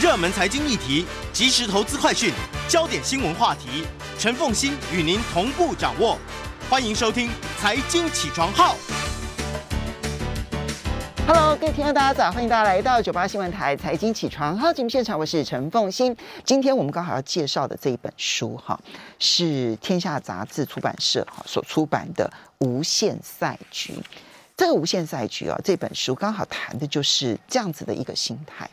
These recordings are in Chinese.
热门财经议题，即时投资快讯，焦点新闻话题，陈凤欣与您同步掌握。欢迎收听《财经起床号》。Hello，各位听众，大家早！欢迎大家来到九八新闻台《财经起床号》节目现场，我是陈凤欣。今天我们刚好要介绍的这一本书，哈，是天下杂志出版社哈所出版的《无限赛局》。这个《无限赛局》啊，这本书刚好谈的就是这样子的一个心态。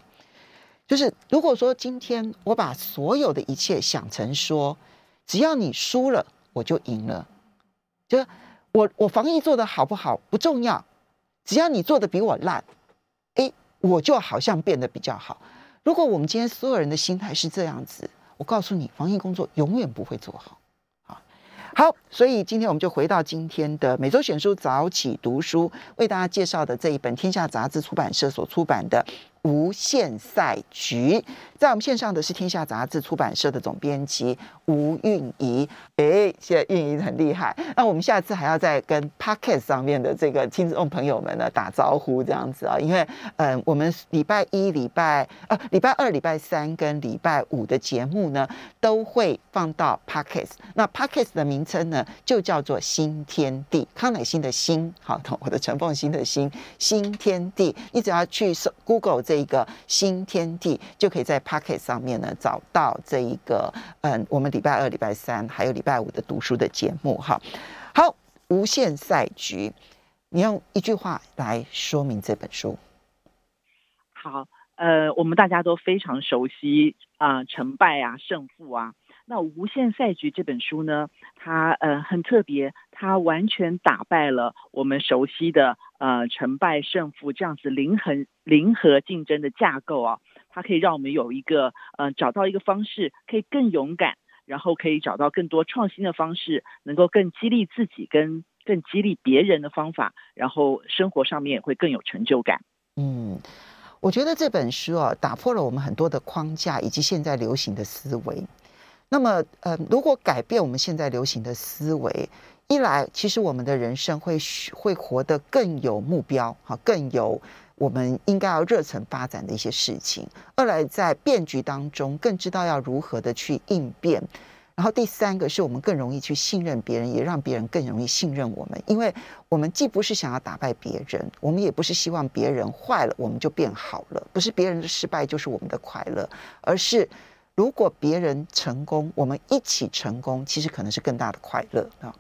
就是如果说今天我把所有的一切想成说，只要你输了，我就赢了。就我我防疫做得好不好不重要，只要你做得比我烂，哎，我就好像变得比较好。如果我们今天所有人的心态是这样子，我告诉你，防疫工作永远不会做好。好，好，所以今天我们就回到今天的每周选书早起读书，为大家介绍的这一本天下杂志出版社所出版的。无限赛局，在我们线上的是天下杂志出版社的总编辑吴韵仪。哎，现在韵仪很厉害。那我们下次还要再跟 Podcast 上面的这个听众朋友们呢打招呼，这样子啊，因为嗯、我们礼拜一、礼拜呃礼拜二、礼拜三跟礼拜五的节目呢都会放到 Podcast。那 Podcast 的名称呢就叫做新天地，康乃馨的新，好，我的陈凤新的新，新天地。你只要去搜 Google 这。这一个新天地就可以在 Pocket 上面呢找到这一个嗯，我们礼拜二、礼拜三还有礼拜五的读书的节目哈。好，无限赛局，你用一句话来说明这本书。好，呃，我们大家都非常熟悉啊、成败啊，胜负啊。那《无限赛局》这本书呢，它呃很特别，它完全打败了我们熟悉的呃成败胜负这样子零衡零和竞争的架构啊，它可以让我们有一个呃找到一个方式，可以更勇敢，然后可以找到更多创新的方式，能够更激励自己跟更激励别人的方法，然后生活上面也会更有成就感。嗯，我觉得这本书啊，打破了我们很多的框架以及现在流行的思维。那么，呃，如果改变我们现在流行的思维，一来，其实我们的人生会会活得更有目标，哈，更有我们应该要热忱发展的一些事情；二来，在变局当中更知道要如何的去应变；然后第三个是我们更容易去信任别人，也让别人更容易信任我们，因为我们既不是想要打败别人，我们也不是希望别人坏了我们就变好了，不是别人的失败就是我们的快乐，而是。如果别人成功，我们一起成功，其实可能是更大的快乐啊！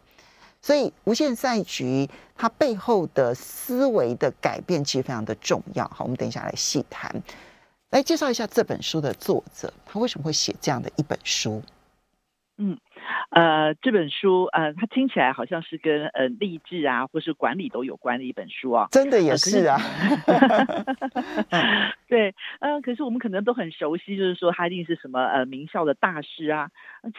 所以无限赛局它背后的思维的改变其实非常的重要。好，我们等一下来细谈，来介绍一下这本书的作者，他为什么会写这样的一本书？嗯。呃，这本书呃，它听起来好像是跟呃励志啊，或是管理都有关的一本书啊。真的也是啊。呃、对，呃，可是我们可能都很熟悉，就是说他一定是什么呃名校的大师啊。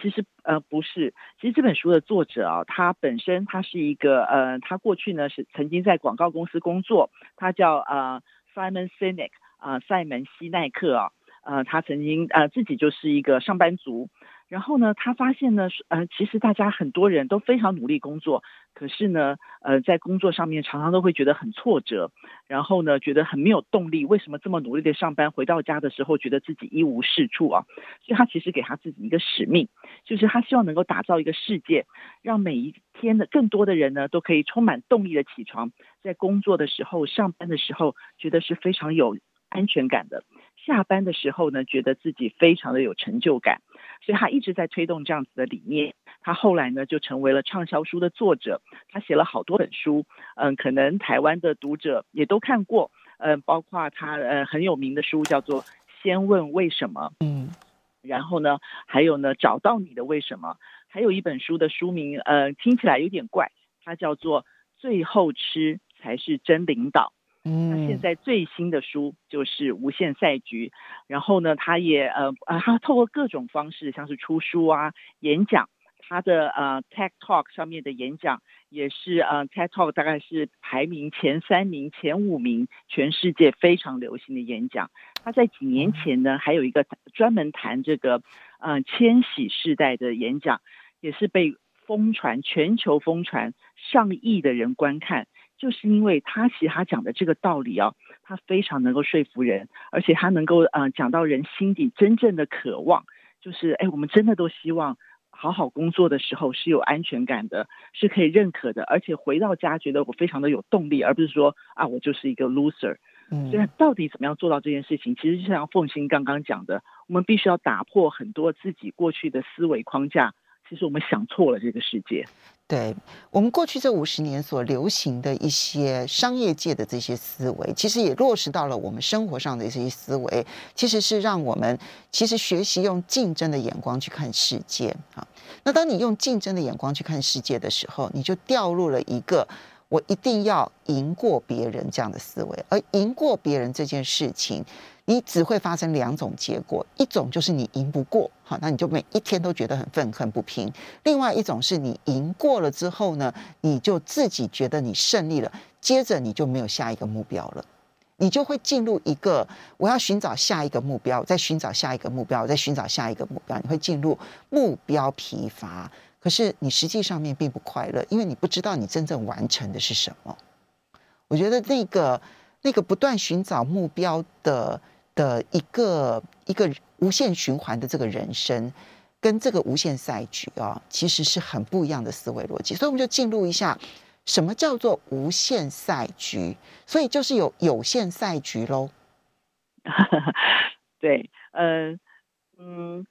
其实呃不是，其实这本书的作者啊，他本身他是一个呃，他过去呢是曾经在广告公司工作，他叫呃 Simon Sinek 啊、呃，赛门西奈克啊，呃，他曾经呃自己就是一个上班族。然后呢，他发现呢，呃，其实大家很多人都非常努力工作，可是呢，呃，在工作上面常常都会觉得很挫折，然后呢，觉得很没有动力。为什么这么努力的上班，回到家的时候觉得自己一无是处啊？所以他其实给他自己一个使命，就是他希望能够打造一个世界，让每一天的更多的人呢，都可以充满动力的起床，在工作的时候、上班的时候，觉得是非常有安全感的。下班的时候呢，觉得自己非常的有成就感，所以他一直在推动这样子的理念。他后来呢，就成为了畅销书的作者，他写了好多本书，嗯，可能台湾的读者也都看过，嗯，包括他呃很有名的书叫做《先问为什么》，嗯，然后呢，还有呢，找到你的为什么，还有一本书的书名，呃，听起来有点怪，它叫做《最后吃才是真领导》。嗯，那现在最新的书就是《无限赛局》，然后呢，他也呃呃，他透过各种方式，像是出书啊、演讲，他的呃 TED Talk 上面的演讲也是呃 TED Talk 大概是排名前三名、前五名，全世界非常流行的演讲。他在几年前呢，还有一个专门谈这个呃千禧世代的演讲，也是被疯传，全球疯传，上亿的人观看。就是因为他其实他讲的这个道理啊，他非常能够说服人，而且他能够呃讲到人心底真正的渴望，就是哎，我们真的都希望好好工作的时候是有安全感的，是可以认可的，而且回到家觉得我非常的有动力，而不是说啊我就是一个 loser。嗯，所以到底怎么样做到这件事情？其实就像凤欣刚刚讲的，我们必须要打破很多自己过去的思维框架。其实我们想错了这个世界。对，我们过去这五十年所流行的一些商业界的这些思维，其实也落实到了我们生活上的这些思维，其实是让我们其实学习用竞争的眼光去看世界啊。那当你用竞争的眼光去看世界的时候，你就掉入了一个我一定要赢过别人这样的思维，而赢过别人这件事情。你只会发生两种结果，一种就是你赢不过，好，那你就每一天都觉得很愤恨不平；另外一种是你赢过了之后呢，你就自己觉得你胜利了，接着你就没有下一个目标了，你就会进入一个我要寻找下一个目标，再寻找下一个目标，再寻找下一个目标，你会进入目标疲乏，可是你实际上面并不快乐，因为你不知道你真正完成的是什么。我觉得那个那个不断寻找目标的。的一个一个无限循环的这个人生，跟这个无限赛局啊，其实是很不一样的思维逻辑。所以我们就进入一下，什么叫做无限赛局？所以就是有有限赛局喽。对，嗯、嗯，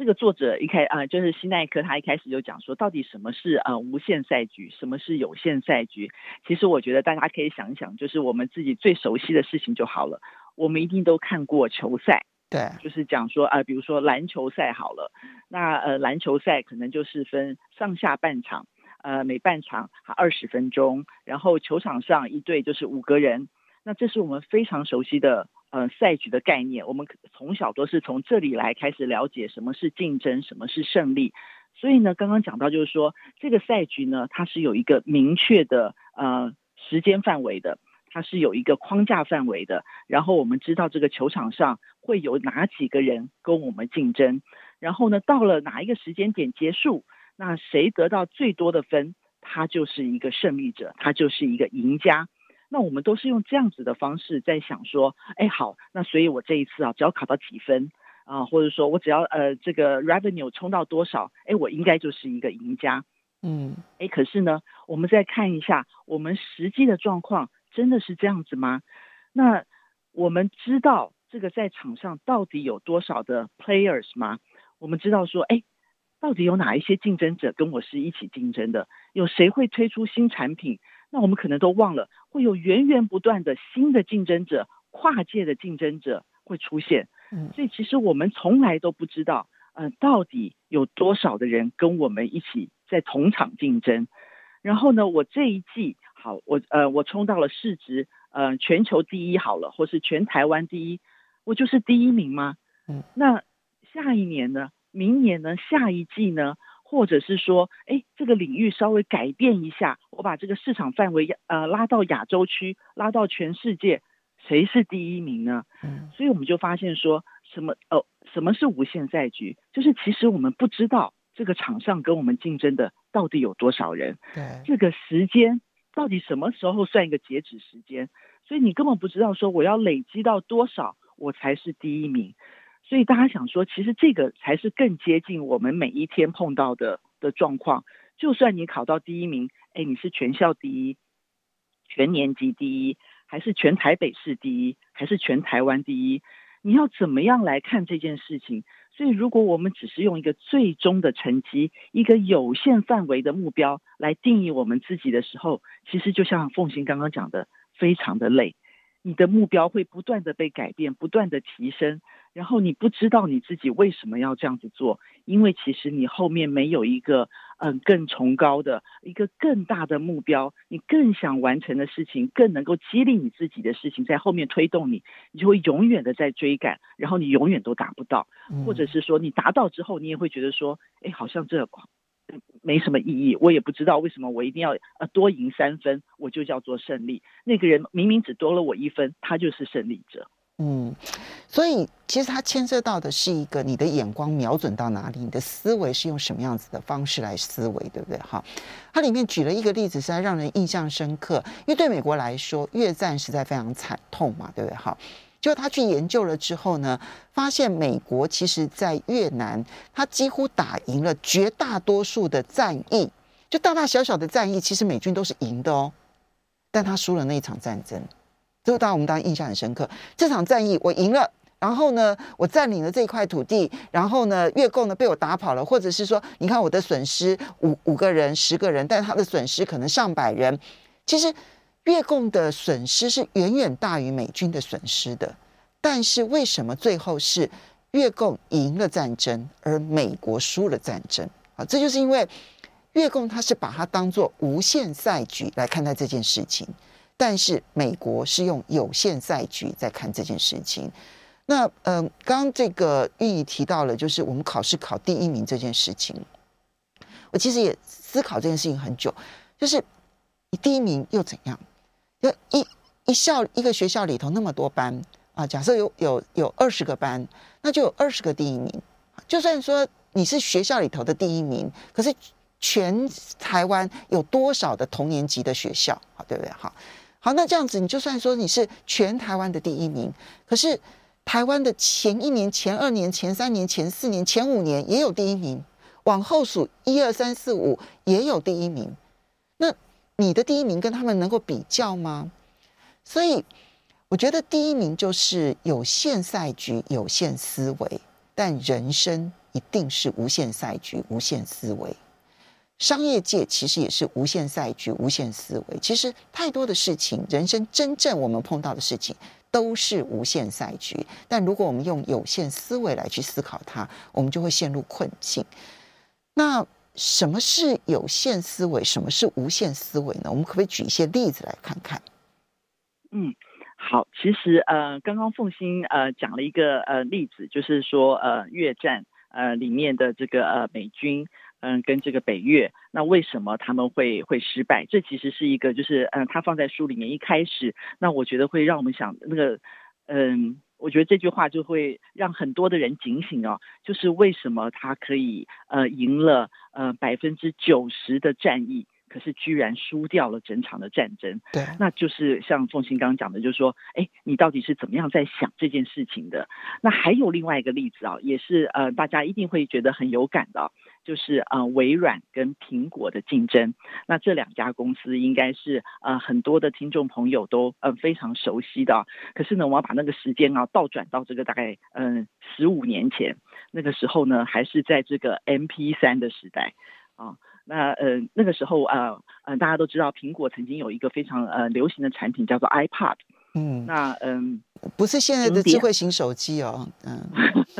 这个作者一开啊、呃，就是西奈克，他一开始就讲说，到底什么是啊、呃、无限赛局，什么是有限赛局？其实我觉得大家可以想一想，就是我们自己最熟悉的事情就好了。我们一定都看过球赛，对，就是讲说啊、呃，比如说篮球赛好了，那呃篮球赛可能就是分上下半场，呃每半场二十分钟，然后球场上一队就是五个人，那这是我们非常熟悉的呃赛局的概念，我们从小都是从这里来开始了解什么是竞争，什么是胜利，所以呢，刚刚讲到就是说这个赛局呢，它是有一个明确的呃时间范围的。它是有一个框架范围的，然后我们知道这个球场上会有哪几个人跟我们竞争，然后呢，到了哪一个时间点结束，那谁得到最多的分，他就是一个胜利者，他就是一个赢家。那我们都是用这样子的方式在想说，哎，好，那所以我这一次啊，只要考到几分啊，或者说我只要呃这个 revenue 冲到多少，哎，我应该就是一个赢家。嗯，哎，可是呢，我们再看一下我们实际的状况。真的是这样子吗？那我们知道这个在场上到底有多少的 players 吗？我们知道说，哎，到底有哪一些竞争者跟我是一起竞争的？有谁会推出新产品？那我们可能都忘了，会有源源不断的新的竞争者、跨界的竞争者会出现。嗯，所以其实我们从来都不知道，嗯、呃，到底有多少的人跟我们一起在同场竞争。然后呢，我这一季。好，我呃，我冲到了市值呃全球第一好了，或是全台湾第一，我就是第一名吗？嗯，那下一年呢？明年呢？下一季呢？或者是说，哎，这个领域稍微改变一下，我把这个市场范围呃拉到亚洲区，拉到全世界，谁是第一名呢？嗯，所以我们就发现说什么哦，什么是无限赛局？就是其实我们不知道这个场上跟我们竞争的到底有多少人，对，这个时间。到底什么时候算一个截止时间？所以你根本不知道说我要累积到多少我才是第一名。所以大家想说，其实这个才是更接近我们每一天碰到的的状况。就算你考到第一名，哎，你是全校第一、全年级第一，还是全台北市第一，还是全台湾第一？你要怎么样来看这件事情？所以，如果我们只是用一个最终的成绩、一个有限范围的目标来定义我们自己的时候，其实就像凤行刚刚讲的，非常的累。你的目标会不断的被改变，不断的提升，然后你不知道你自己为什么要这样子做，因为其实你后面没有一个嗯更崇高的一个更大的目标，你更想完成的事情，更能够激励你自己的事情在后面推动你，你就会永远的在追赶，然后你永远都达不到，或者是说你达到之后，你也会觉得说，哎，好像这没什么意义，我也不知道为什么我一定要呃多赢三分，我就叫做胜利。那个人明明只多了我一分，他就是胜利者。嗯，所以其实它牵涉到的是一个你的眼光瞄准到哪里，你的思维是用什么样子的方式来思维，对不对？哈，它里面举了一个例子，实在让人印象深刻，因为对美国来说，越战实在非常惨痛嘛，对不对？哈，就他去研究了之后呢，发现美国其实在越南，他几乎打赢了绝大多数的战役，就大大小小的战役，其实美军都是赢的哦，但他输了那一场战争。这个当然我们当然印象很深刻。这场战役我赢了，然后呢，我占领了这一块土地，然后呢，越共呢被我打跑了，或者是说，你看我的损失五五个人、十个人，但他的损失可能上百人。其实越共的损失是远远大于美军的损失的。但是为什么最后是越共赢了战争，而美国输了战争？啊，这就是因为越共他是把它当做无限赛局来看待这件事情。但是美国是用有限赛局在看这件事情。那嗯、刚这个玉怡提到了，就是我们考试考第一名这件事情。我其实也思考这件事情很久，就是你第一名又怎样？要一一校一个学校里头那么多班啊，假设有有有二十个班，那就有二十个第一名。就算说你是学校里头的第一名，可是全台湾有多少的同年级的学校？好，对不对？好。好，那这样子，你就算说你是全台湾的第一名，可是台湾的前一年、前二年、前三年、前四年、前五年也有第一名，往后数一二三四五也有第一名，那你的第一名跟他们能够比较吗？所以我觉得第一名就是有限赛局、有限思维，但人生一定是无限赛局、无限思维。商业界其实也是无限赛局、无限思维。其实太多的事情，人生真正我们碰到的事情都是无限赛局。但如果我们用有限思维来去思考它，我们就会陷入困境。那什么是有限思维？什么是无限思维呢？我们可不可以举一些例子来看看？嗯，好。其实呃，刚刚凤馨呃讲了一个呃例子，就是说呃越战呃里面的这个呃美军。嗯，跟这个北越，那为什么他们会会失败？这其实是一个，就是嗯，他放在书里面一开始，那我觉得会让我们想那个，嗯，我觉得这句话就会让很多的人警醒哦，就是为什么他可以呃赢了呃百分之九十的战役。可是居然输掉了整场的战争，对，那就是像凤新刚刚讲的，就是说，哎，你到底是怎么样在想这件事情的？那还有另外一个例子啊，也是呃，大家一定会觉得很有感的，就是呃，微软跟苹果的竞争。那这两家公司应该是呃很多的听众朋友都呃非常熟悉的。可是呢，我要把那个时间啊倒转到这个大概嗯十五年前，那个时候呢，还是在这个 M P 三的时代啊。那呃那个时候啊，呃，呃大家都知道，苹果曾经有一个非常呃流行的产品叫做 iPad。嗯，那嗯，不是现在的智慧型手机哦，嗯，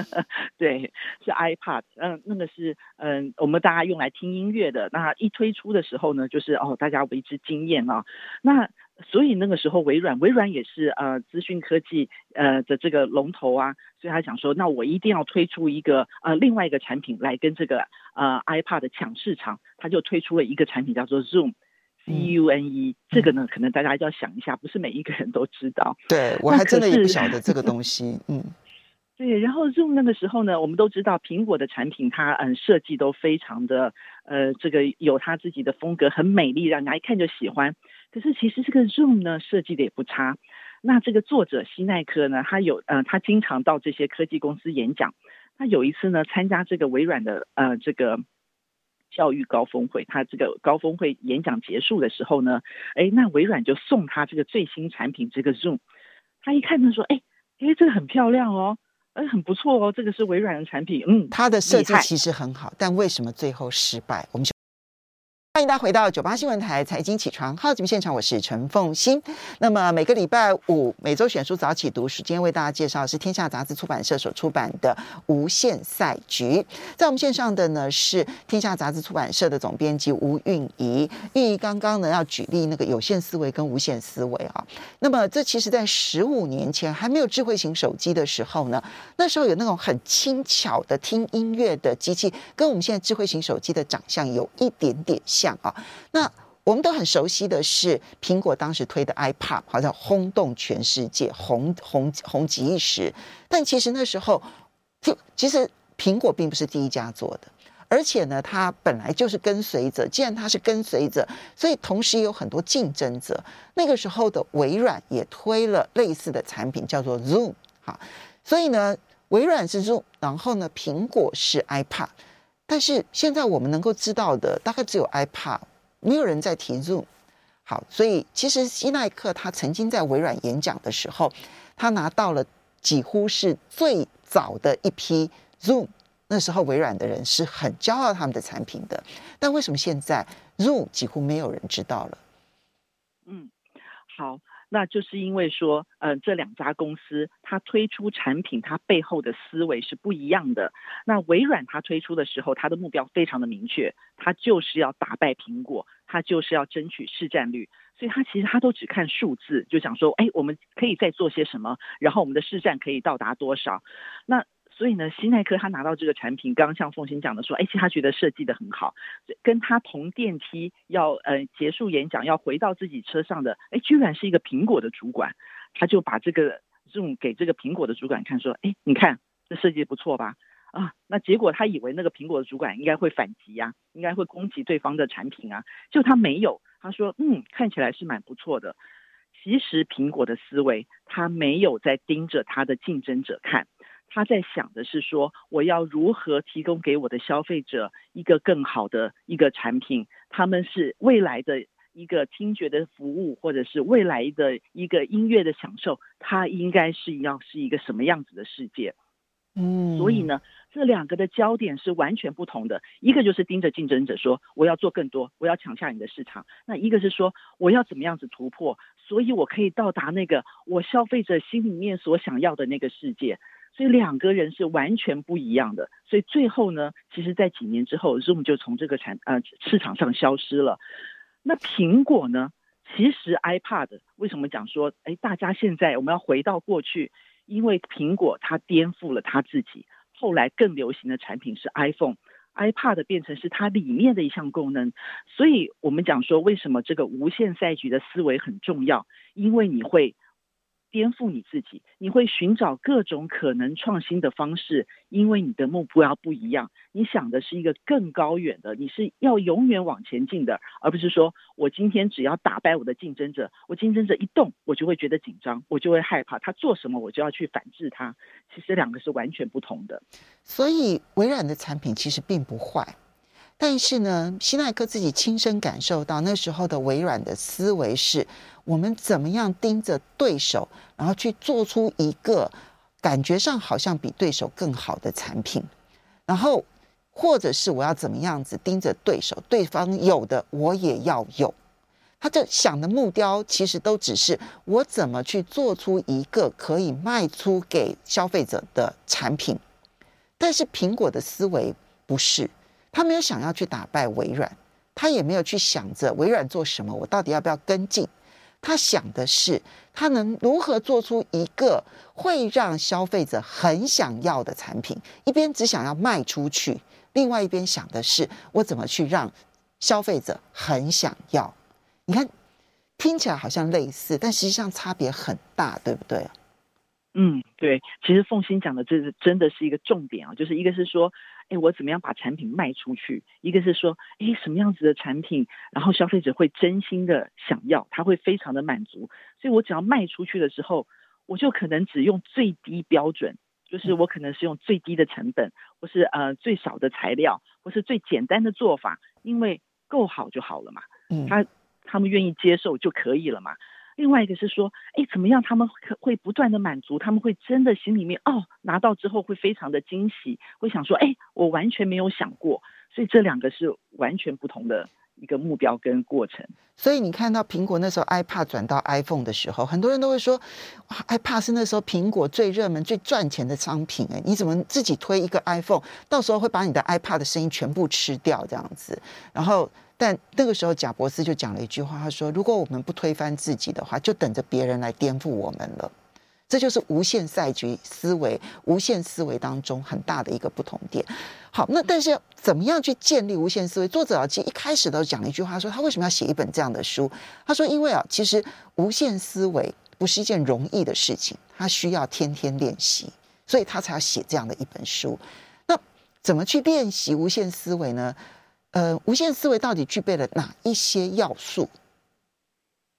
对，是 iPad，。嗯，那个是嗯我们大家用来听音乐的。那一推出的时候呢，就是哦大家为之惊艳啊。那所以那个时候，微软微软也是呃资讯科技呃的这个龙头啊，所以他想说，那我一定要推出一个呃另外一个产品来跟这个呃 iPad 抢市场，他就推出了一个产品叫做 Zoom，C U N E，这个呢可能大家就要想一下，不是每一个人都知道。对，我还真的也不晓得这个东西，嗯。对，然后 Zoom 那个时候呢，我们都知道苹果的产品它嗯设计都非常的呃这个有它自己的风格，很美丽，让人家一看就喜欢。可是其实这个 Zoom 呢设计的也不差。那这个作者希奈克呢，他有呃他经常到这些科技公司演讲。他有一次呢参加这个微软的呃这个教育高峰会，他这个高峰会演讲结束的时候呢，哎，那微软就送他这个最新产品这个 Zoom。他一看他说，哎哎这个很漂亮哦。哎，很不错哦，这个是微软的产品，嗯，它的设计其实很好，但为什么最后失败？我们。欢迎大家回到九八新闻台财经起床号节目现场，我是陈凤欣。那么每个礼拜五每周选书早起读，时间为大家介绍是天下杂志出版社所出版的《无限赛局》。在我们线上的呢是天下杂志出版社的总编辑吴韵仪。韵仪刚刚呢要举例那个有限思维跟无限思维啊。那么这其实在十五年前还没有智慧型手机的时候呢，那时候有那种很轻巧的听音乐的机器，跟我们现在智慧型手机的长相有一点点像。像啊，那我们都很熟悉的是苹果当时推的 iPad，好像轰动全世界，红红红极一时。但其实那时候，就其实苹果并不是第一家做的，而且呢，它本来就是跟随者。既然它是跟随者，所以同时也有很多竞争者。那个时候的微软也推了类似的产品，叫做 Zoom。好，所以呢，微软是 Zoom，然后呢，苹果是 iPad。但是现在我们能够知道的大概只有 iPad，没有人在提 Zoom。好，所以其实希奈克他曾经在微软演讲的时候，他拿到了几乎是最早的一批 Zoom。那时候微软的人是很骄傲他们的产品的。但为什么现在 Zoom 几乎没有人知道了？嗯，好。那就是因为说，嗯、呃，这两家公司它推出产品，它背后的思维是不一样的。那微软它推出的时候，它的目标非常的明确，它就是要打败苹果，它就是要争取市占率。所以它其实它都只看数字，就想说，哎，我们可以再做些什么，然后我们的市占可以到达多少。那所以呢，希奈克他拿到这个产品，刚刚像凤馨讲的说，哎，其实他觉得设计得很好，跟他同电梯要呃结束演讲要回到自己车上的，哎，居然是一个苹果的主管，他就把这个 Zoom 给这个苹果的主管看，说，哎，你看这设计不错吧？啊，那结果他以为那个苹果的主管应该会反击呀、应该会攻击对方的产品啊，就他没有，他说，嗯，看起来是蛮不错的。其实苹果的思维，他没有在盯着他的竞争者看。他在想的是说，我要如何提供给我的消费者一个更好的一个产品？他们是未来的一个听觉的服务，或者是未来的一个音乐的享受，它应该是要是一个什么样子的世界？嗯，所以呢，这两个的焦点是完全不同的。一个就是盯着竞争者说，我要做更多，我要抢下你的市场；那一个是说，我要怎么样子突破，所以我可以到达那个我消费者心里面所想要的那个世界。所以两个人是完全不一样的，所以最后呢，其实，在几年之后，Zoom 就从这个产呃市场上消失了。那苹果呢？其实 iPad 为什么讲说，哎，大家现在我们要回到过去，因为苹果它颠覆了它自己，后来更流行的产品是 iPhone，iPad 变成是它里面的一项功能。所以我们讲说，为什么这个无限赛局的思维很重要？因为你会。颠覆你自己，你会寻找各种可能创新的方式，因为你的目标不一样。你想的是一个更高远的，你是要永远往前进的，而不是说我今天只要打败我的竞争者，我竞争者一动，我就会觉得紧张，我就会害怕，他做什么我就要去反制他。其实两个是完全不同的。所以微软的产品其实并不坏。但是呢，希奈克自己亲身感受到那时候的微软的思维是：我们怎么样盯着对手，然后去做出一个感觉上好像比对手更好的产品，然后或者是我要怎么样子盯着对手，对方有的我也要有。他这想的目标其实都只是我怎么去做出一个可以卖出给消费者的产品。但是苹果的思维不是。他没有想要去打败微软，他也没有去想着微软做什么，我到底要不要跟进？他想的是，他能如何做出一个会让消费者很想要的产品。一边只想要卖出去，另外一边想的是，我怎么去让消费者很想要？你看，听起来好像类似，但实际上差别很大，对不对？嗯，对。其实凤欣讲的这是真的是一个重点啊，就是一个是说。哎，我怎么样把产品卖出去？一个是说，哎，什么样子的产品，然后消费者会真心的想要，他会非常的满足。所以我只要卖出去的时候，我就可能只用最低标准，就是我可能是用最低的成本，或是呃最少的材料，或是最简单的做法，因为够好就好了嘛。嗯，他他们愿意接受就可以了嘛。另外一个是说，哎，怎么样？他们会不断的满足，他们会真的心里面哦，拿到之后会非常的惊喜，会想说，哎，我完全没有想过，所以这两个是完全不同的一个目标跟过程。所以你看到苹果那时候 iPad 转到 iPhone 的时候，很多人都会说，哇，iPad 是那时候苹果最热门、最赚钱的商品哎，你怎么自己推一个 iPhone，到时候会把你的 iPad 的声音全部吃掉这样子？然后，但那个时候贾伯斯就讲了一句话，他说：“如果我们不推翻自己的话，就等着别人来颠覆我们了。”这就是无限赛局思维、无限思维当中很大的一个不同点。好，那但是怎么样去建立无限思维？作者啊，其实一开始都讲了一句话，说他为什么要写一本这样的书？他说，因为啊，其实无限思维不是一件容易的事情，他需要天天练习，所以他才要写这样的一本书。那怎么去练习无限思维呢？呃，无限思维到底具备了哪一些要素？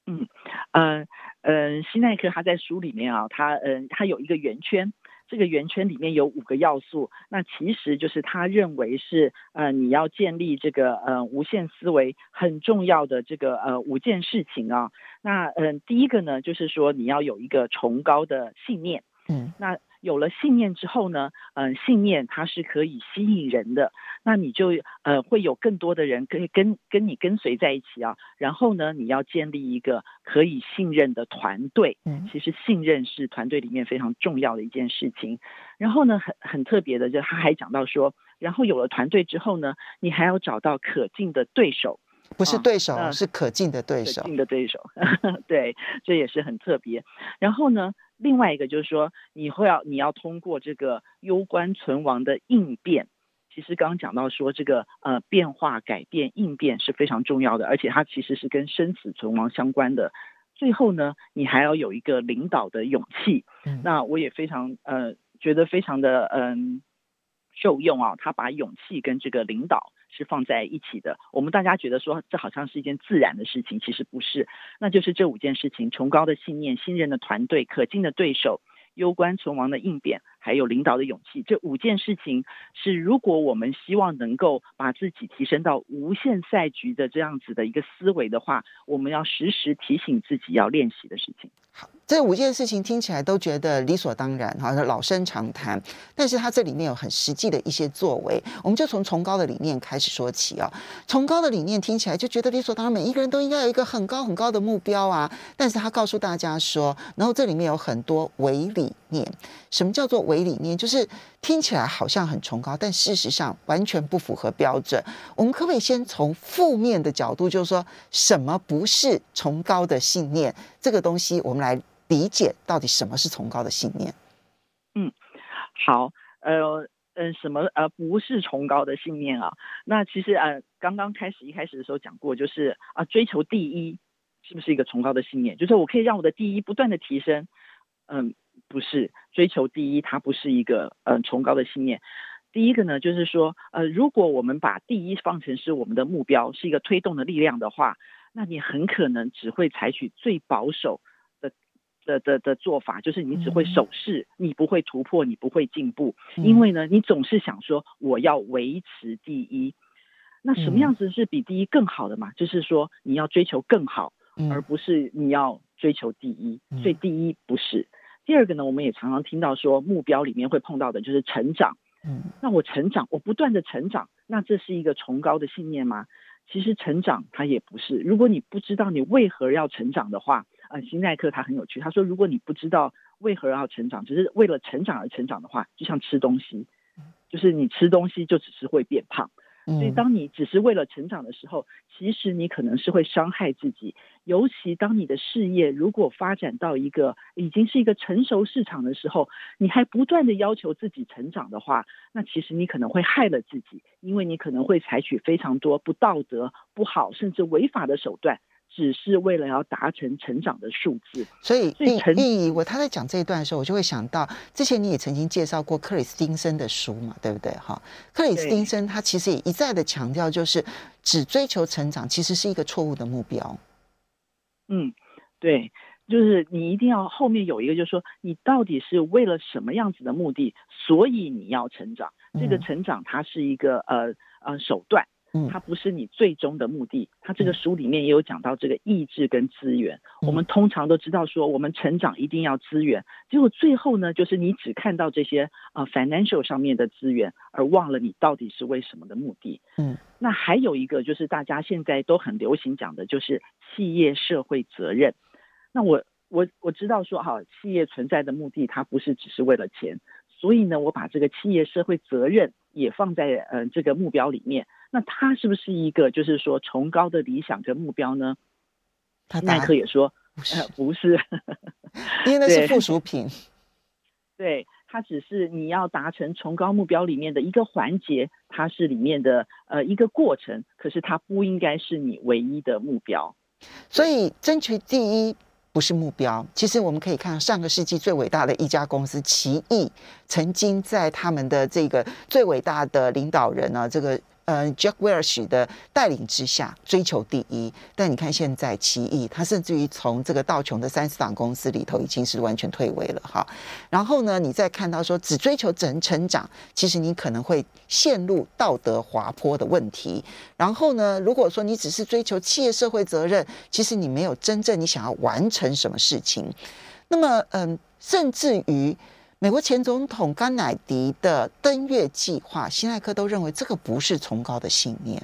嗯，呃。呃，希奈克他在书里面啊，他嗯，他有一个圆圈，这个圆圈里面有五个要素，那其实就是他认为是呃，你要建立这个呃无限思维很重要的这个呃五件事情啊。那嗯，第一个呢，就是说你要有一个崇高的信念，嗯，那。有了信念之后呢，嗯、呃，信念它是可以吸引人的，那你就呃会有更多的人可以跟跟你跟随在一起啊。然后呢，你要建立一个可以信任的团队。嗯，其实信任是团队里面非常重要的一件事情。然后呢，很很特别的，就他还讲到说，然后有了团队之后呢，你还要找到可敬的对手，不是对手，啊、是可敬的对手，可敬的对手。对，这也是很特别。然后呢，另外一个就是说，你会要你要通过这个攸关存亡的应变。其实刚刚讲到说，这个呃变化、改变、应变是非常重要的，而且它其实是跟生死存亡相关的。最后呢，你还要有一个领导的勇气。嗯、那我也非常呃觉得非常的嗯、呃、受用啊，他把勇气跟这个领导。是放在一起的。我们大家觉得说这好像是一件自然的事情，其实不是。那就是这五件事情：崇高的信念、信任的团队、可敬的对手、攸关存亡的应变，还有领导的勇气。这五件事情是，如果我们希望能够把自己提升到无限赛局的这样子的一个思维的话，我们要时时提醒自己要练习的事情。好。这五件事情听起来都觉得理所当然，好像老生常谈。但是它这里面有很实际的一些作为，我们就从崇高的理念开始说起啊。崇高的理念听起来就觉得理所当然，每一个人都应该有一个很高很高的目标啊。但是他告诉大家说，然后这里面有很多伪理念。什么叫做伪理念？就是听起来好像很崇高，但事实上完全不符合标准。我们可不可以先从负面的角度，就是说什么不是崇高的信念？这个东西我们来。理解到底什么是崇高的信念？嗯，好，呃，嗯，什么呃不是崇高的信念啊？那其实呃刚刚开始一开始的时候讲过，就是啊、追求第一是不是一个崇高的信念？就是我可以让我的第一不断的提升。嗯，不是，追求第一它不是一个嗯、呃、崇高的信念。第一个呢，就是说呃如果我们把第一放成是我们的目标，是一个推动的力量的话，那你很可能只会采取最保守。的的的做法就是你只会守势，你不会突破，你不会进步，因为呢，你总是想说我要维持第一。那什么样子是比第一更好的嘛？就是说你要追求更好，而不是你要追求第一。所以第一不是。第二个呢，我们也常常听到说目标里面会碰到的就是成长。嗯，那我成长，我不断的成长，那这是一个崇高的信念吗？其实成长它也不是。如果你不知道你为何要成长的话。呃，希奈克他很有趣，他说，如果你不知道为何要成长，只是为了成长而成长的话，就像吃东西，就是你吃东西就只是会变胖。所以当你只是为了成长的时候，其实你可能是会伤害自己。尤其当你的事业如果发展到一个已经是一个成熟市场的时候，你还不断的要求自己成长的话，那其实你可能会害了自己，因为你可能会采取非常多不道德、不好甚至违法的手段。只是为了要达成成长的数字，所以所以我他在讲这一段的时候，我就会想到之前你也曾经介绍过克里斯汀森的书嘛，对不对？哈，克里斯汀森他其实也一再的强调，就是只追求成长其实是一个错误的目标。嗯，对，就是你一定要后面有一个，就是说你到底是为了什么样子的目的，所以你要成长。这个成长它是一个呃呃手段。它不是你最终的目的。它这个书里面也有讲到这个意志跟资源。我们通常都知道说，我们成长一定要资源，结果最后呢，就是你只看到这些呃 financial 上面的资源，而忘了你到底是为什么的目的。嗯，那还有一个就是大家现在都很流行讲的，就是企业社会责任。那我我我知道说哈，企业存在的目的，它不是只是为了钱。所以呢，我把这个企业社会责任也放在呃这个目标里面。那它是不是一个就是说崇高的理想跟目标呢？他耐克也说不是，呃、不是，因为那是附属品。对，它只是你要达成崇高目标里面的一个环节，它是里面的呃一个过程，可是它不应该是你唯一的目标。所以争取第一。不是目标。其实我们可以看上个世纪最伟大的一家公司奇异，曾经在他们的这个最伟大的领导人呢，这个。呃，Jack Welch 的带领之下追求第一，但你看现在奇异，他甚至于从这个道琼的三十档公司里头已经是完全退位了哈。然后呢，你再看到说只追求整成长，其实你可能会陷入道德滑坡的问题。然后呢，如果说你只是追求企业社会责任，其实你没有真正你想要完成什么事情。那么，嗯，甚至于。美国前总统甘乃迪的登月计划，辛奈克都认为这个不是崇高的信念。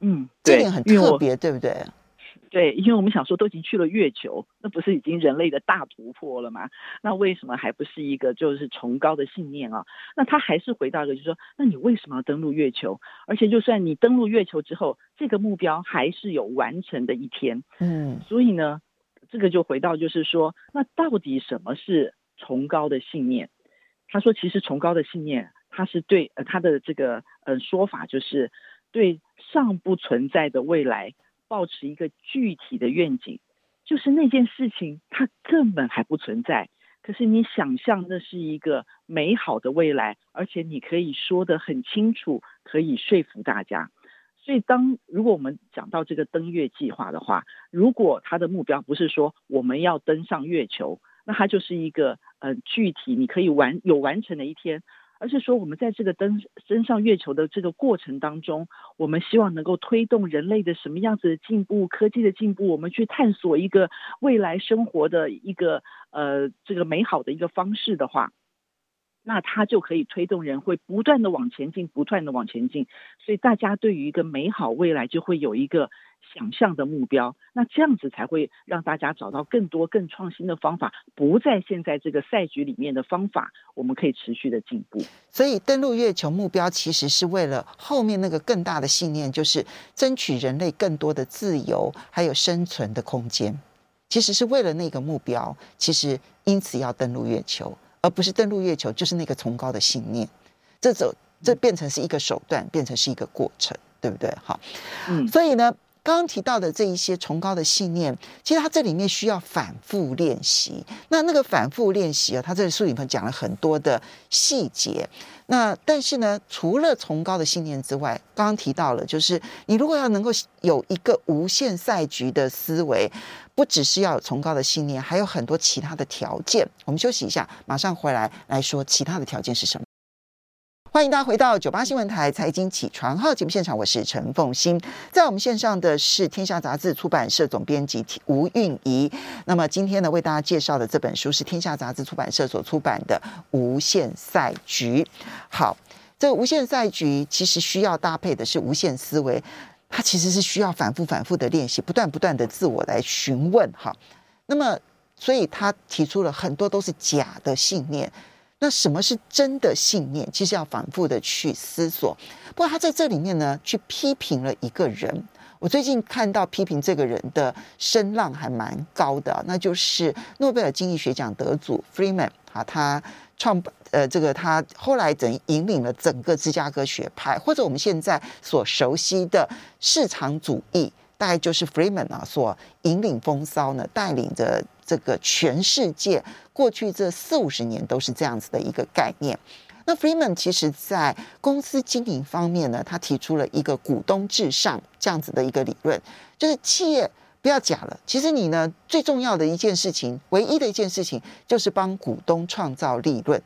嗯，这点很特别，对不对？对，因为我们想说都已经去了月球，那不是已经人类的大突破了吗？那为什么还不是一个就是崇高的信念啊？那他还是回到一个，就是说，那你为什么要登陆月球？而且就算你登陆月球之后，这个目标还是有完成的一天。嗯，所以呢，这个就回到就是说，那到底什么是？崇高的信念，他说，其实崇高的信念，他是对呃他的这个呃说法，就是对尚不存在的未来抱持一个具体的愿景，就是那件事情它根本还不存在，可是你想象那是一个美好的未来，而且你可以说得很清楚，可以说服大家。所以当如果我们讲到这个登月计划的话，如果他的目标不是说我们要登上月球，那它就是一个呃具体你可以完有完成的一天，而是说我们在这个登登上月球的这个过程当中，我们希望能够推动人类的什么样子的进步，科技的进步，我们去探索一个未来生活的一个呃这个美好的一个方式的话。那它就可以推动人会不断的往前进，不断的往前进，所以大家对于一个美好未来就会有一个想象的目标。那这样子才会让大家找到更多更创新的方法，不在现在这个赛局里面的方法，我们可以持续的进步。所以登陆月球目标其实是为了后面那个更大的信念，就是争取人类更多的自由，还有生存的空间。其实是为了那个目标，其实因此要登陆月球。而不是登陆月球，就是那个崇高的信念，这走这变成是一个手段，变成是一个过程，对不对？好，嗯，所以呢，刚刚提到的这一些崇高的信念，其实它这里面需要反复练习。那那个反复练习啊，它这个书里面讲了很多的细节。那但是呢，除了崇高的信念之外，刚刚提到了，就是你如果要能够有一个无限赛局的思维。不只是要有崇高的信念，还有很多其他的条件。我们休息一下，马上回来来说其他的条件是什么。欢迎大家回到九八新闻台财经起床号节目现场，我是陈凤欣。在我们线上的是天下杂志出版社总编辑吴韵仪。那么今天呢，为大家介绍的这本书是天下杂志出版社所出版的《无限赛局》。好，这个无限赛局其实需要搭配的是无限思维。它其实是需要反复、反复的练习，不断、不断的自我来询问哈。那么，所以他提出了很多都是假的信念。那什么是真的信念？其实要反复的去思索。不过他在这里面呢，去批评了一个人。我最近看到批评这个人的声浪还蛮高的，那就是诺贝尔经济学奖得主 Freeman 啊，他。创呃，这个他后来等于引领了整个芝加哥学派，或者我们现在所熟悉的市场主义，大概就是 Freeman 啊所引领风骚呢，带领着这个全世界过去这四五十年都是这样子的一个概念。那 Freeman 其实在公司经营方面呢，他提出了一个股东至上这样子的一个理论，就是企业。不要假了，其实你呢，最重要的一件事情，唯一的一件事情，就是帮股东创造利润。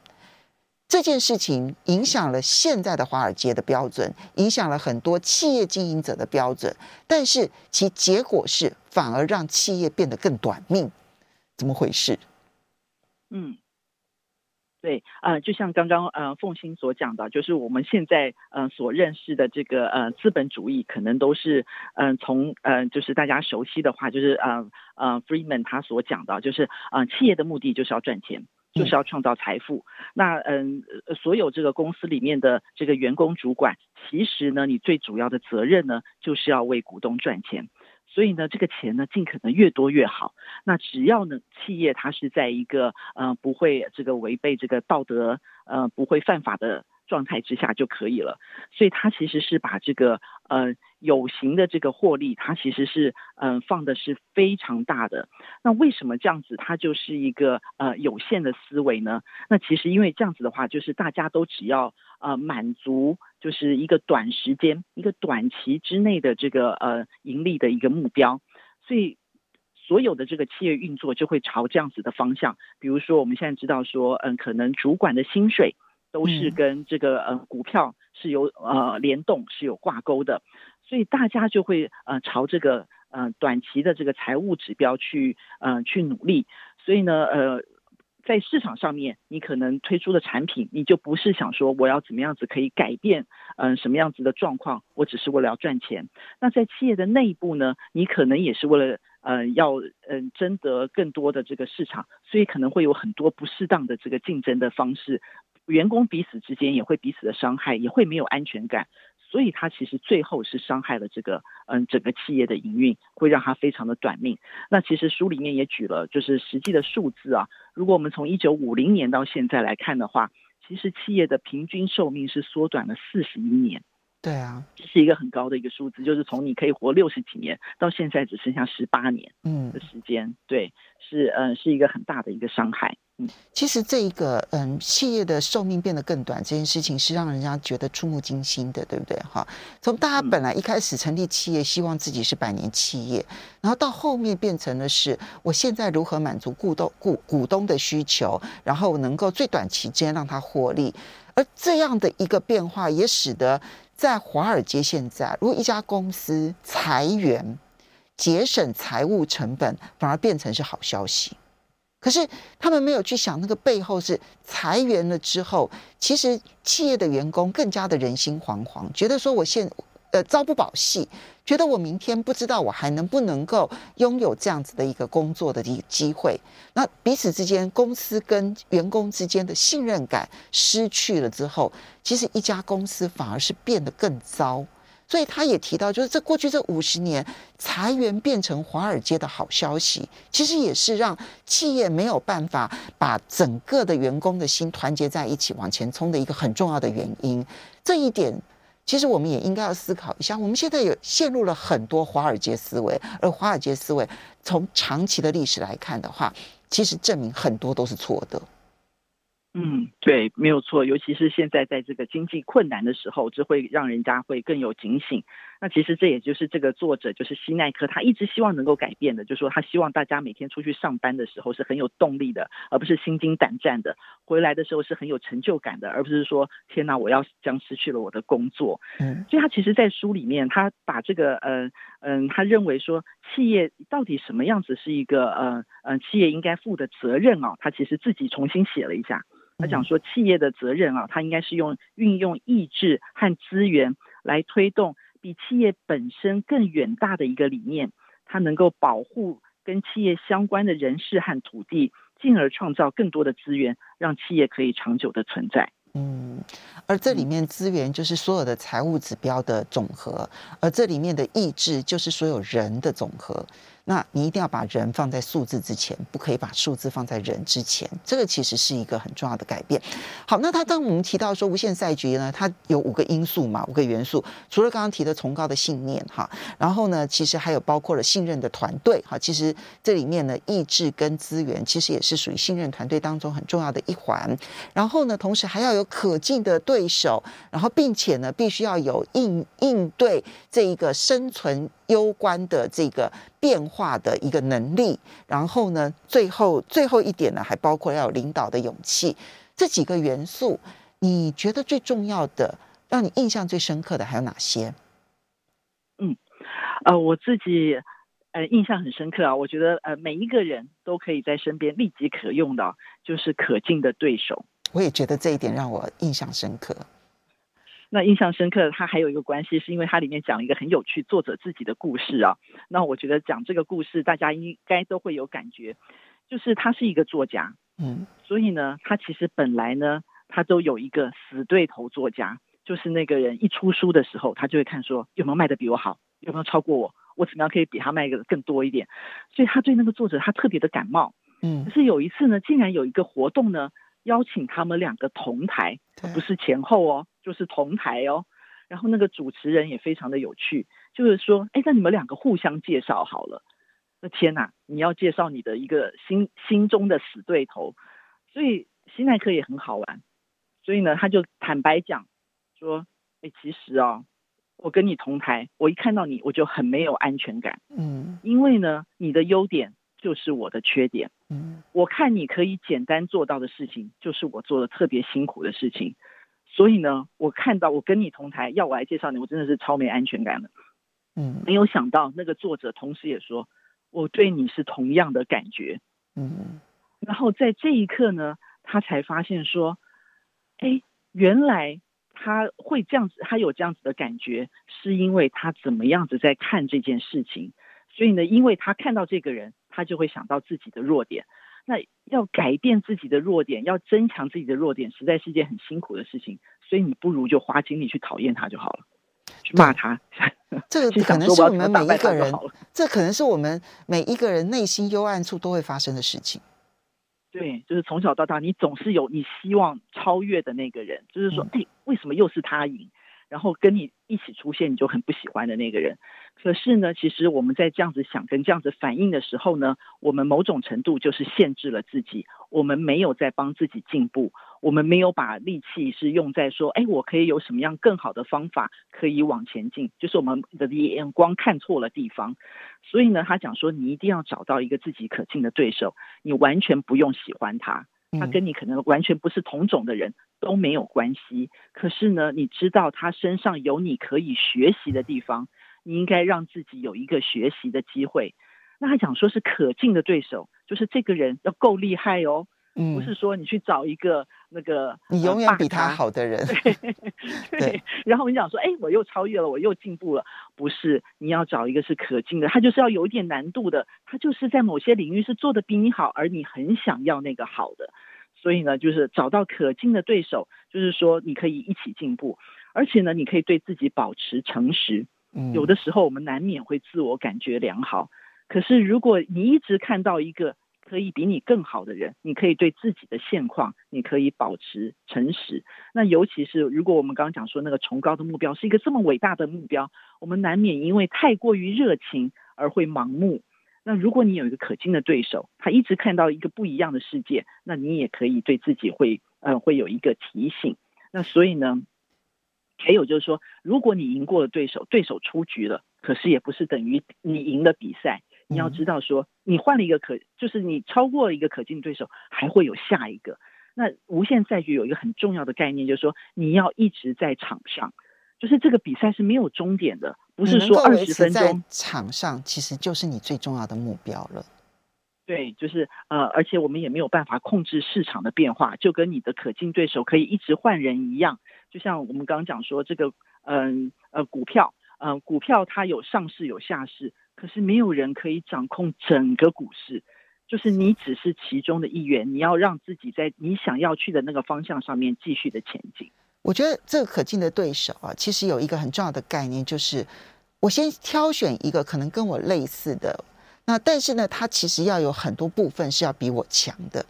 这件事情影响了现在的华尔街的标准，影响了很多企业经营者的标准，但是其结果是反而让企业变得更短命，怎么回事？嗯。对，呃，就像刚刚呃凤馨所讲的，就是我们现在呃所认识的这个呃资本主义，可能都是嗯、呃、从呃就是大家熟悉的话，就是呃呃 Friedman 他所讲的，就是呃企业的目的就是要赚钱，就是要创造财富。嗯、那嗯、呃、所有这个公司里面的这个员工主管，其实呢，你最主要的责任呢，就是要为股东赚钱。所以呢，这个钱呢，尽可能越多越好。那只要呢，企业它是在一个呃不会这个违背这个道德呃不会犯法的状态之下就可以了。所以它其实是把这个呃有形的这个获利，它其实是嗯、呃、放的是非常大的。那为什么这样子？它就是一个呃有限的思维呢？那其实因为这样子的话，就是大家都只要呃满足。就是一个短时间、一个短期之内的这个呃盈利的一个目标，所以所有的这个企业运作就会朝这样子的方向。比如说，我们现在知道说，嗯，可能主管的薪水都是跟这个呃股票是有呃联动、是有挂钩的，所以大家就会呃朝这个呃短期的这个财务指标去呃去努力。所以呢，呃。在市场上面，你可能推出的产品，你就不是想说我要怎么样子可以改变，嗯、呃，什么样子的状况，我只是为了要赚钱。那在企业的内部呢，你可能也是为了，呃，要嗯、呃、争得更多的这个市场，所以可能会有很多不适当的这个竞争的方式，员工彼此之间也会彼此的伤害，也会没有安全感。所以它其实最后是伤害了这个嗯整个企业的营运，会让它非常的短命。那其实书里面也举了就是实际的数字啊，如果我们从一九五零年到现在来看的话，其实企业的平均寿命是缩短了四十一年。对啊，这是一个很高的一个数字，就是从你可以活六十几年到现在只剩下十八年嗯的时间，嗯、对，是嗯是一个很大的一个伤害。嗯，其实这一个嗯企业的寿命变得更短这件事情是让人家觉得触目惊心的，对不对？哈，从大家本来一开始成立企业，希望自己是百年企业，然后到后面变成的是我现在如何满足股东股股东的需求，然后能够最短期间让它获利，而这样的一个变化也使得。在华尔街，现在如果一家公司裁员、节省财务成本，反而变成是好消息。可是他们没有去想，那个背后是裁员了之后，其实企业的员工更加的人心惶惶，觉得说我现。呃，朝不保夕，觉得我明天不知道我还能不能够拥有这样子的一个工作的一个机会。那彼此之间，公司跟员工之间的信任感失去了之后，其实一家公司反而是变得更糟。所以他也提到，就是这过去这五十年，裁员变成华尔街的好消息，其实也是让企业没有办法把整个的员工的心团结在一起往前冲的一个很重要的原因。这一点。其实我们也应该要思考一下，我们现在有陷入了很多华尔街思维，而华尔街思维从长期的历史来看的话，其实证明很多都是错的。嗯，对，没有错。尤其是现在在这个经济困难的时候，这会让人家会更有警醒。那其实这也就是这个作者就是希奈克，他一直希望能够改变的，就是说他希望大家每天出去上班的时候是很有动力的，而不是心惊胆战的；回来的时候是很有成就感的，而不是说天哪，我要将失去了我的工作。嗯，所以他其实，在书里面，他把这个呃嗯、呃，他认为说企业到底什么样子是一个呃呃企业应该负的责任啊，他其实自己重新写了一下。他讲说，企业的责任啊，他应该是用运用意志和资源来推动比企业本身更远大的一个理念，它能够保护跟企业相关的人士和土地，进而创造更多的资源，让企业可以长久的存在。嗯，而这里面资源就是所有的财务指标的总和，而这里面的意志就是所有人的总和。那你一定要把人放在数字之前，不可以把数字放在人之前。这个其实是一个很重要的改变。好，那他当我们提到说无限赛局呢，它有五个因素嘛，五个元素。除了刚刚提的崇高的信念哈，然后呢，其实还有包括了信任的团队哈。其实这里面呢，意志跟资源其实也是属于信任团队当中很重要的一环。然后呢，同时还要有可敬的对手，然后并且呢，必须要有应应对这一个生存。攸关的这个变化的一个能力，然后呢，最后最后一点呢，还包括要有领导的勇气。这几个元素，你觉得最重要的，让你印象最深刻的还有哪些？嗯，呃，我自己呃印象很深刻啊，我觉得呃每一个人都可以在身边立即可用的，就是可敬的对手。我也觉得这一点让我印象深刻。那印象深刻，它还有一个关系，是因为它里面讲了一个很有趣作者自己的故事啊。那我觉得讲这个故事，大家应该都会有感觉，就是他是一个作家，嗯，所以呢，他其实本来呢，他都有一个死对头作家，就是那个人一出书的时候，他就会看说有没有卖的比我好，有没有超过我，我怎么样可以比他卖的更多一点。所以他对那个作者他特别的感冒，嗯。可是有一次呢，竟然有一个活动呢。邀请他们两个同台，不是前后哦，就是同台哦。然后那个主持人也非常的有趣，就是说，哎，那你们两个互相介绍好了。那天哪，你要介绍你的一个心心中的死对头，所以西奈克也很好玩。所以呢，他就坦白讲说，哎，其实哦，我跟你同台，我一看到你，我就很没有安全感。嗯，因为呢，你的优点。就是我的缺点，嗯，我看你可以简单做到的事情，就是我做的特别辛苦的事情，所以呢，我看到我跟你同台，要我来介绍你，我真的是超没安全感的，嗯，没有想到那个作者同时也说，我对你是同样的感觉，嗯，然后在这一刻呢，他才发现说，哎，原来他会这样子，他有这样子的感觉，是因为他怎么样子在看这件事情，所以呢，因为他看到这个人。他就会想到自己的弱点，那要改变自己的弱点，要增强自己的弱点，实在是一件很辛苦的事情。所以你不如就花精力去讨厌他就好了，去骂他。这个可能是我们每一个人，这可能是我们每一个人内心幽暗处都会发生的事情。对，就是从小到大，你总是有你希望超越的那个人，就是说，哎，为什么又是他赢？然后跟你一起出现，你就很不喜欢的那个人。可是呢，其实我们在这样子想跟这样子反应的时候呢，我们某种程度就是限制了自己。我们没有在帮自己进步，我们没有把力气是用在说，哎，我可以有什么样更好的方法可以往前进，就是我们的眼光看错了地方。所以呢，他讲说，你一定要找到一个自己可敬的对手，你完全不用喜欢他。他跟你可能完全不是同种的人都没有关系，可是呢，你知道他身上有你可以学习的地方，你应该让自己有一个学习的机会。那他讲说是可敬的对手，就是这个人要够厉害哦。嗯，不是说你去找一个那个你永远比他好的人，对，对，然后你讲说，哎，我又超越了，我又进步了，不是，你要找一个是可敬的，他就是要有一点难度的，他就是在某些领域是做的比你好，而你很想要那个好的，所以呢，就是找到可敬的对手，就是说你可以一起进步，而且呢，你可以对自己保持诚实。嗯，有的时候我们难免会自我感觉良好，可是如果你一直看到一个。可以比你更好的人，你可以对自己的现况，你可以保持诚实。那尤其是如果我们刚刚讲说那个崇高的目标是一个这么伟大的目标，我们难免因为太过于热情而会盲目。那如果你有一个可敬的对手，他一直看到一个不一样的世界，那你也可以对自己会呃会有一个提醒。那所以呢，还有就是说，如果你赢过了对手，对手出局了，可是也不是等于你赢了比赛。你要知道，说你换了一个可，就是你超过了一个可敬对手，还会有下一个。那无限赛局有一个很重要的概念，就是说你要一直在场上，就是这个比赛是没有终点的，不是说二十分钟。场上其实就是你最重要的目标了。对，就是呃，而且我们也没有办法控制市场的变化，就跟你的可敬对手可以一直换人一样。就像我们刚刚讲说，这个嗯呃，呃股票，嗯、呃、股票它有上市有下市。可是没有人可以掌控整个股市，就是你只是其中的一员，你要让自己在你想要去的那个方向上面继续的前进。我觉得这个可敬的对手啊，其实有一个很重要的概念，就是我先挑选一个可能跟我类似的，那但是呢，他其实要有很多部分是要比我强的，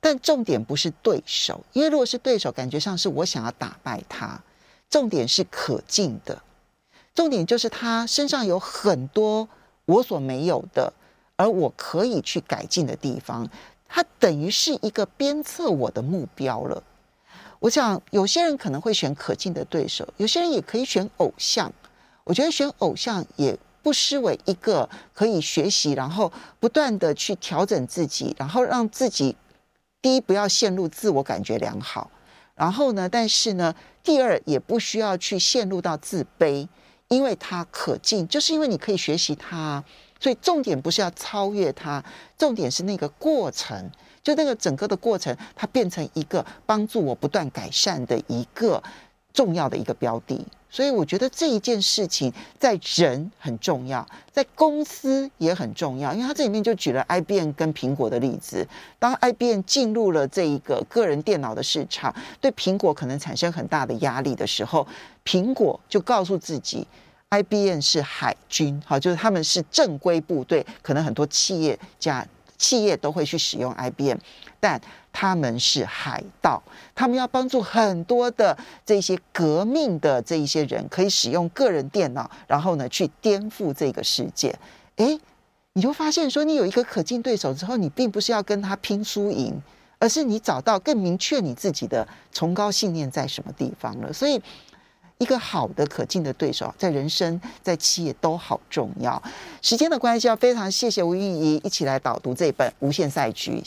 但重点不是对手，因为如果是对手，感觉上是我想要打败他，重点是可敬的，重点就是他身上有很多。我所没有的，而我可以去改进的地方，它等于是一个鞭策我的目标了。我想有些人可能会选可敬的对手，有些人也可以选偶像。我觉得选偶像也不失为一个可以学习，然后不断的去调整自己，然后让自己第一不要陷入自我感觉良好，然后呢，但是呢，第二也不需要去陷入到自卑，因为它可进，就是因为你可以学习它，所以重点不是要超越它，重点是那个过程。就那个整个的过程，它变成一个帮助我不断改善的一个重要的一个标的。所以我觉得这一件事情在人很重要，在公司也很重要。因为他这里面就举了 IBM 跟苹果的例子，当 IBM 进入了这一个个人电脑的市场，对苹果可能产生很大的压力的时候，苹果就告诉自己，IBM 是海军，好，就是他们是正规部队，可能很多企业家。企业都会去使用 IBM，但他们是海盗，他们要帮助很多的这些革命的这一些人可以使用个人电脑，然后呢去颠覆这个世界。诶，你就发现说，你有一个可敬对手之后，你并不是要跟他拼输赢，而是你找到更明确你自己的崇高信念在什么地方了。所以。一个好的可敬的对手，在人生、在企业都好重要。时间的关系，要非常谢谢吴玉仪一起来导读这本《无限赛局》。